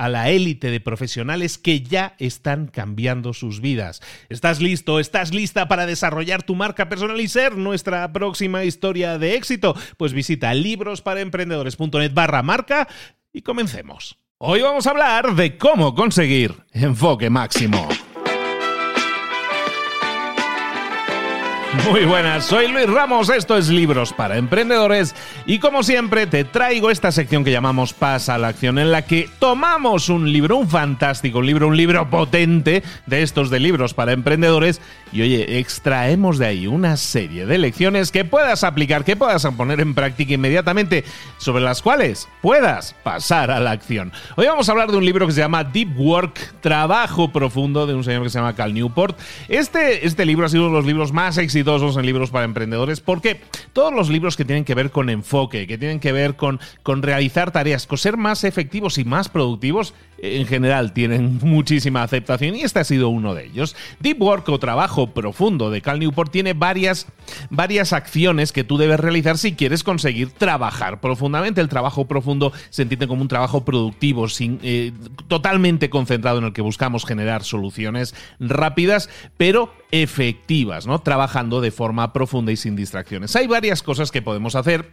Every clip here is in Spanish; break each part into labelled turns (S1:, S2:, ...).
S1: a la élite de profesionales que ya están cambiando sus vidas. ¿Estás listo? ¿Estás lista para desarrollar tu marca personal y ser nuestra próxima historia de éxito? Pues visita librosparaemprendedores.net barra marca y comencemos. Hoy vamos a hablar de cómo conseguir enfoque máximo. Muy buenas, soy Luis Ramos, esto es Libros para Emprendedores y como siempre te traigo esta sección que llamamos Pasa a la Acción en la que tomamos un libro, un fantástico libro, un libro potente de estos de libros para emprendedores y oye, extraemos de ahí una serie de lecciones que puedas aplicar, que puedas poner en práctica inmediatamente, sobre las cuales puedas pasar a la acción. Hoy vamos a hablar de un libro que se llama Deep Work, Trabajo Profundo, de un señor que se llama Cal Newport. Este, este libro ha sido uno de los libros más exitosos exitosos en libros para emprendedores, porque todos los libros que tienen que ver con enfoque, que tienen que ver con, con realizar tareas, con ser más efectivos y más productivos, en general tienen muchísima aceptación y este ha sido uno de ellos. Deep Work o trabajo profundo de Cal Newport tiene varias, varias acciones que tú debes realizar si quieres conseguir trabajar profundamente. El trabajo profundo se entiende como un trabajo productivo, sin, eh, totalmente concentrado en el que buscamos generar soluciones rápidas, pero efectivas, ¿no? Trabajando de forma profunda y sin distracciones. Hay varias cosas que podemos hacer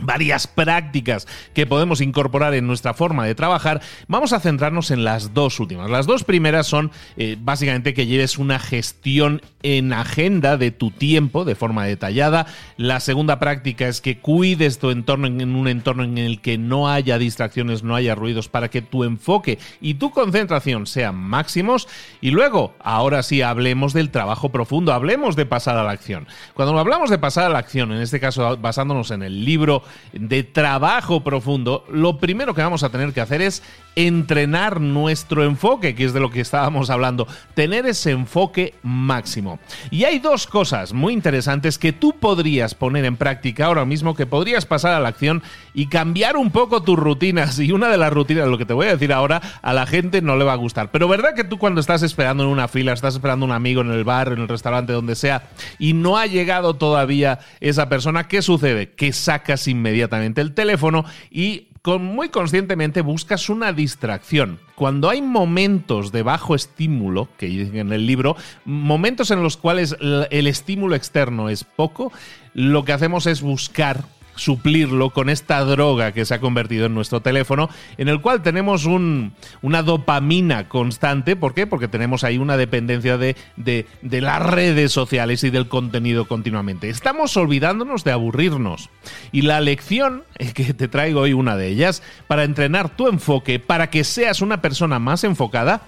S1: varias prácticas que podemos incorporar en nuestra forma de trabajar, vamos a centrarnos en las dos últimas. Las dos primeras son eh, básicamente que lleves una gestión en agenda de tu tiempo de forma detallada. La segunda práctica es que cuides tu entorno en un entorno en el que no haya distracciones, no haya ruidos, para que tu enfoque y tu concentración sean máximos. Y luego, ahora sí, hablemos del trabajo profundo, hablemos de pasar a la acción. Cuando hablamos de pasar a la acción, en este caso basándonos en el libro de trabajo profundo, lo primero que vamos a tener que hacer es entrenar nuestro enfoque, que es de lo que estábamos hablando, tener ese enfoque máximo. Y hay dos cosas muy interesantes que tú podrías poner en práctica ahora mismo, que podrías pasar a la acción y cambiar un poco tus rutinas. Y una de las rutinas, lo que te voy a decir ahora, a la gente no le va a gustar. Pero verdad que tú cuando estás esperando en una fila, estás esperando un amigo en el bar, en el restaurante, donde sea, y no ha llegado todavía esa persona, ¿qué sucede? Que sacas inmediatamente el teléfono y con, muy conscientemente buscas una distracción. Cuando hay momentos de bajo estímulo, que en el libro, momentos en los cuales el estímulo externo es poco, lo que hacemos es buscar suplirlo con esta droga que se ha convertido en nuestro teléfono, en el cual tenemos un, una dopamina constante. ¿Por qué? Porque tenemos ahí una dependencia de, de, de las redes sociales y del contenido continuamente. Estamos olvidándonos de aburrirnos. Y la lección que te traigo hoy, una de ellas, para entrenar tu enfoque, para que seas una persona más enfocada,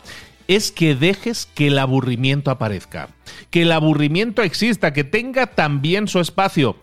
S1: es que dejes que el aburrimiento aparezca, que el aburrimiento exista, que tenga también su espacio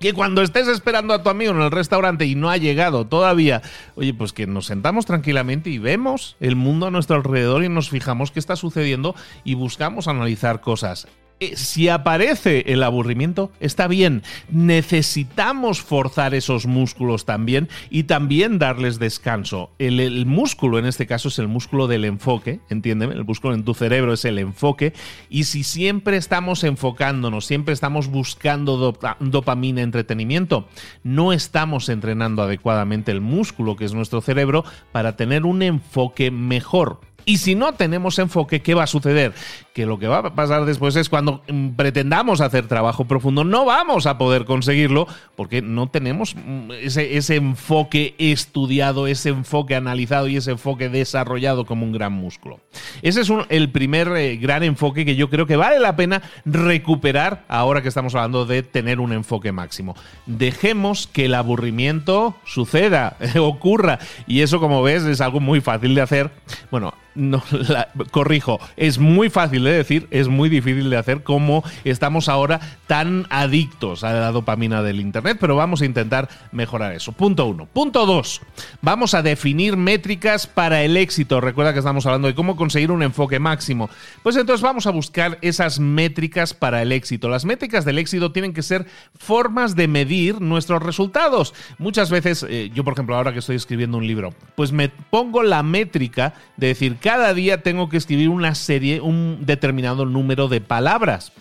S1: que cuando estés esperando a tu amigo en el restaurante y no ha llegado todavía, oye, pues que nos sentamos tranquilamente y vemos el mundo a nuestro alrededor y nos fijamos qué está sucediendo y buscamos analizar cosas. Eh, si aparece el aburrimiento, está bien. Necesitamos forzar esos músculos también y también darles descanso. El, músculo, en este caso, es el músculo del enfoque, entiéndeme, el músculo en tu cerebro es el enfoque. Y si siempre estamos enfocándonos, siempre estamos buscando dopamina, entretenimiento, no estamos entrenando adecuadamente el músculo que es nuestro cerebro para tener un enfoque mejor. Y si no tenemos enfoque, ¿qué va a suceder? Que lo que va a pasar después es cuando mm, pretendamos hacer trabajo profundo, no vamos a poder conseguirlo porque no tenemos mm, ese, enfoque estudiado, ese enfoque analizado y ese enfoque desarrollado como un gran músculo. Ese es el primer eh, gran enfoque que yo creo que vale la pena recuperar ahora que estamos hablando de tener un enfoque máximo. Dejemos que el aburrimiento suceda, ocurra. Y eso, como ves, es algo muy fácil de hacer. Bueno, no, corrijo, es muy fácil de decir, es muy difícil de hacer como estamos ahora tan adictos a la dopamina del Internet, pero vamos a intentar mejorar eso. Punto uno. Punto dos, vamos a definir métricas para el éxito. Recuerda que estamos hablando de cómo conseguir un enfoque máximo. Pues entonces vamos a buscar esas métricas para el éxito. Las métricas del éxito tienen que ser formas de medir nuestros resultados. Muchas veces, eh, yo por ejemplo, ahora que estoy escribiendo un libro, pues me pongo la métrica de decir, cada día tengo que escribir una serie, un determinado número de palabras.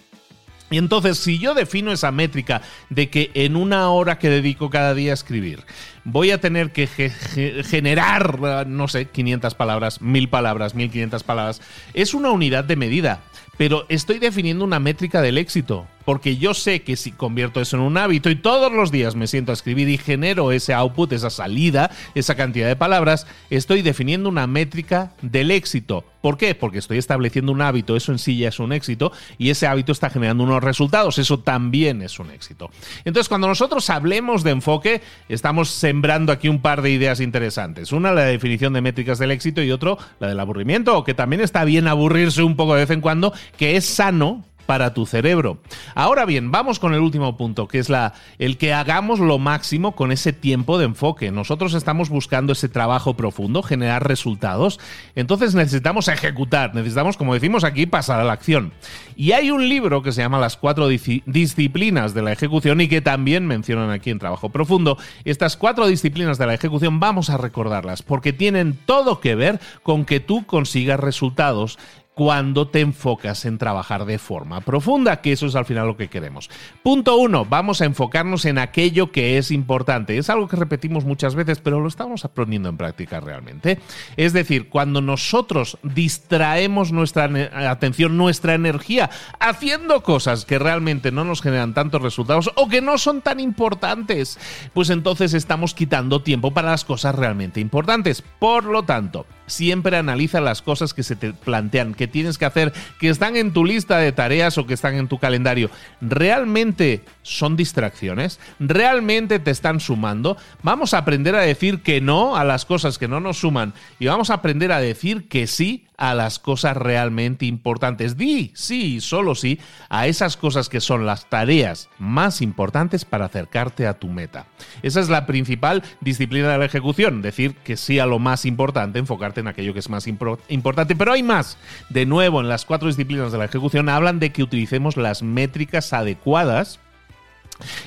S1: Y entonces, si yo defino esa métrica de que en una hora que dedico cada día a escribir, voy a tener que generar, no sé, 500 palabras, 1000 palabras, 1500 palabras, es una unidad de medida, pero estoy definiendo una métrica del éxito porque yo sé que si convierto eso en un hábito y todos los días me siento a escribir y genero ese output, esa salida, esa cantidad de palabras, estoy definiendo una métrica del éxito. ¿Por qué? Porque estoy estableciendo un hábito, eso en sí ya es un éxito, y ese hábito está generando unos resultados, eso también es un éxito. Entonces, cuando nosotros hablemos de enfoque, estamos sembrando aquí un par de ideas interesantes. Una, la definición de métricas del éxito, y otro, la del aburrimiento, que también está bien aburrirse un poco de vez en cuando, que es sano para tu cerebro. Ahora bien, vamos con el último punto, que es la, el que hagamos lo máximo con ese tiempo de enfoque. Nosotros estamos buscando ese trabajo profundo, generar resultados, entonces necesitamos ejecutar, necesitamos, como decimos aquí, pasar a la acción. Y hay un libro que se llama Las cuatro disciplinas de la ejecución y que también mencionan aquí en Trabajo Profundo. Estas cuatro disciplinas de la ejecución vamos a recordarlas porque tienen todo que ver con que tú consigas resultados cuando te enfocas en trabajar de forma profunda, que eso es al final lo que queremos. Punto uno, vamos a enfocarnos en aquello que es importante. Es algo que repetimos muchas veces, pero lo estamos aprendiendo en práctica realmente. Es decir, cuando nosotros distraemos nuestra atención, nuestra energía, haciendo cosas que realmente no nos generan tantos resultados o que no son tan importantes, pues entonces estamos quitando tiempo para las cosas realmente importantes. Por lo tanto, siempre analiza las cosas que se te plantean, que tienes que hacer, que están en tu lista de tareas o que están en tu calendario. ¿Realmente son distracciones? ¿Realmente te están sumando? Vamos a aprender a decir que no a las cosas que no nos suman y vamos a aprender a decir que sí a las cosas realmente importantes. Di sí, solo sí, a esas cosas que son las tareas más importantes para acercarte a tu meta. Esa es la principal disciplina de la ejecución, decir que sí a lo más importante, enfocarte en aquello que es más importante. Pero hay más. De nuevo, en las cuatro disciplinas de la ejecución hablan de que utilicemos las métricas adecuadas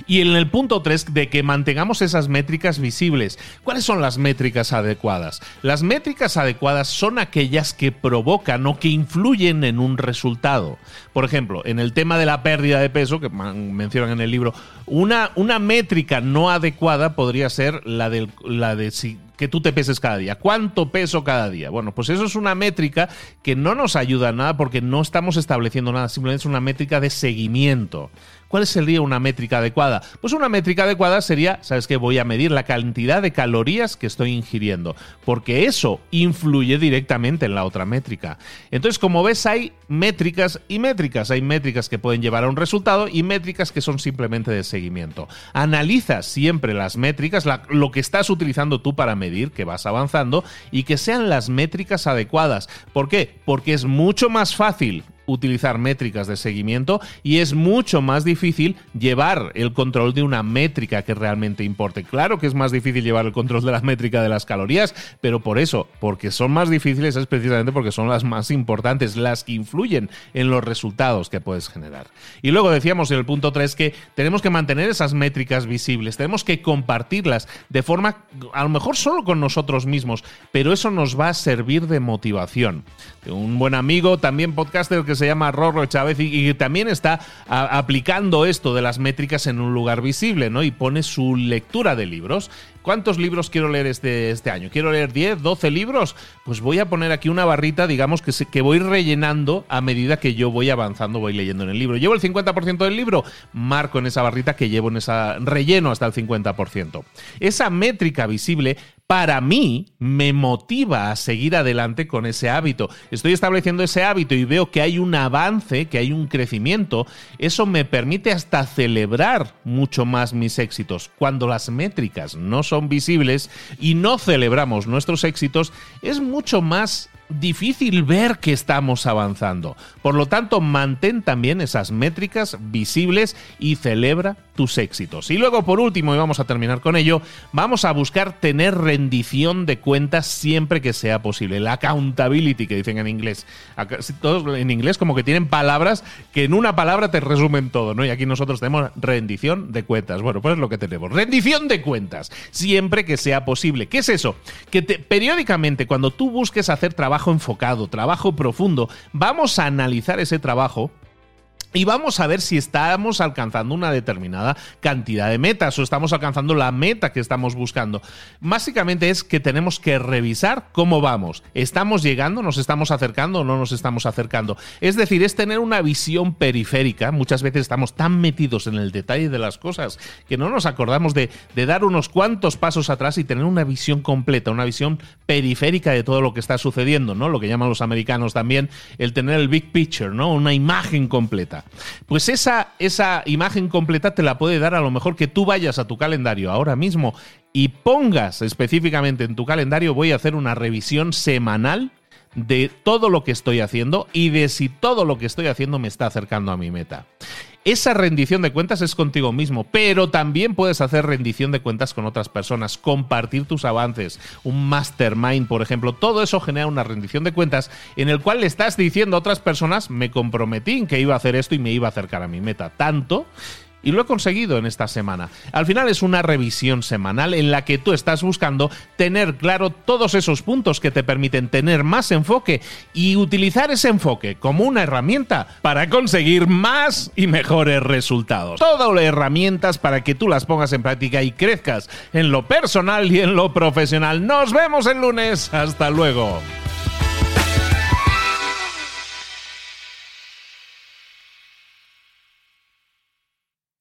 S1: y en el punto 3 de que mantengamos esas métricas visibles. ¿Cuáles son las métricas adecuadas? Las métricas adecuadas son aquellas que provocan o que influyen en un resultado. Por ejemplo, en el tema de la pérdida de peso, que mencionan en el libro, una, una métrica no adecuada podría ser la, del, la de que tú te peses cada día. ¿Cuánto peso cada día? Bueno, pues eso es una métrica que no nos ayuda a nada porque no estamos estableciendo nada, simplemente es una métrica de seguimiento. ¿Cuál sería una métrica adecuada? Pues una métrica adecuada sería, ¿sabes qué? Voy a medir la cantidad de calorías que estoy ingiriendo, porque eso influye directamente en la otra métrica. Entonces, como ves, hay métricas y métricas. Hay métricas que pueden llevar a un resultado y métricas que son simplemente de seguimiento. Analiza siempre las métricas, lo que estás utilizando tú para medir, que vas avanzando, y que sean las métricas adecuadas. ¿Por qué? Porque es mucho más fácil utilizar métricas de seguimiento y es mucho más difícil llevar el control de una métrica que realmente importe. Claro que es más difícil llevar el control de la métrica de las calorías, pero por eso, porque son más difíciles, es precisamente porque son las más importantes, las que influyen en los resultados que puedes generar. Y luego decíamos en el punto 3 que tenemos que mantener esas métricas visibles, tenemos que compartirlas de forma, a lo mejor solo con nosotros mismos, pero eso nos va a servir de motivación. Un buen amigo, también podcaster que se llama Rorro Chávez y, también está aplicando esto de las métricas en un lugar visible, ¿no? Y pone su lectura de libros. ¿Cuántos libros quiero leer este, este año? ¿Quiero leer 10, 12 libros? Pues voy a poner aquí una barrita, digamos, que, que voy rellenando a medida que yo voy avanzando, voy leyendo en el libro. ¿Llevo el 50% del libro? Marco en esa barrita que llevo en esa relleno hasta el 50%. Esa métrica visible para mí me motiva a seguir adelante con ese hábito. Estoy estableciendo ese hábito y veo que hay un avance, que hay un crecimiento. Eso me permite hasta celebrar mucho más mis éxitos. Cuando las métricas no son visibles y no celebramos nuestros éxitos, es mucho más difícil ver que estamos avanzando. Por lo tanto, mantén también esas métricas visibles y celebra tus éxitos. Y luego, por último, y vamos a terminar con ello, vamos a buscar tener rendición de cuentas siempre que sea posible. La accountability que dicen en inglés. Todos en inglés como que tienen palabras que en una palabra te resumen todo, ¿no? Y aquí nosotros tenemos rendición de cuentas. Bueno, pues es lo que tenemos. Rendición de cuentas siempre que sea posible. ¿Qué es eso? Que periódicamente cuando tú busques hacer trabajo enfocado, trabajo profundo. Vamos a analizar ese trabajo y vamos a ver si estamos alcanzando una determinada cantidad de metas o estamos alcanzando la meta que estamos buscando. Básicamente es que tenemos que revisar cómo vamos. ¿Estamos llegando? ¿Nos estamos acercando o no nos estamos acercando? Es decir, es tener una visión periférica. Muchas veces estamos tan metidos en el detalle de las cosas que no nos acordamos de, de dar unos cuantos pasos atrás y tener una visión completa, una visión periférica de todo lo que está sucediendo, ¿no? Lo que llaman los americanos también el tener el big picture, ¿no? Una imagen completa. Pues esa, esa imagen completa te la puede dar a lo mejor que tú vayas a tu calendario ahora mismo y pongas específicamente en tu calendario, voy a hacer una revisión semanal de todo lo que estoy haciendo y de si todo lo que estoy haciendo me está acercando a mi meta. Esa rendición de cuentas es contigo mismo, pero también puedes hacer rendición de cuentas con otras personas, compartir tus avances, un mastermind, por ejemplo. Todo eso genera una rendición de cuentas en el cual le estás diciendo a otras personas, me comprometí en que iba a hacer esto y me iba a acercar a mi meta. Tanto y lo he conseguido en esta semana. Al final es una revisión semanal en la que tú estás buscando tener claro todos esos puntos que te permiten tener más enfoque y utilizar ese enfoque como una herramienta para conseguir más y mejores resultados. Todas las herramientas para que tú las pongas en práctica y crezcas en lo personal y en lo profesional. Nos vemos el lunes. Hasta luego.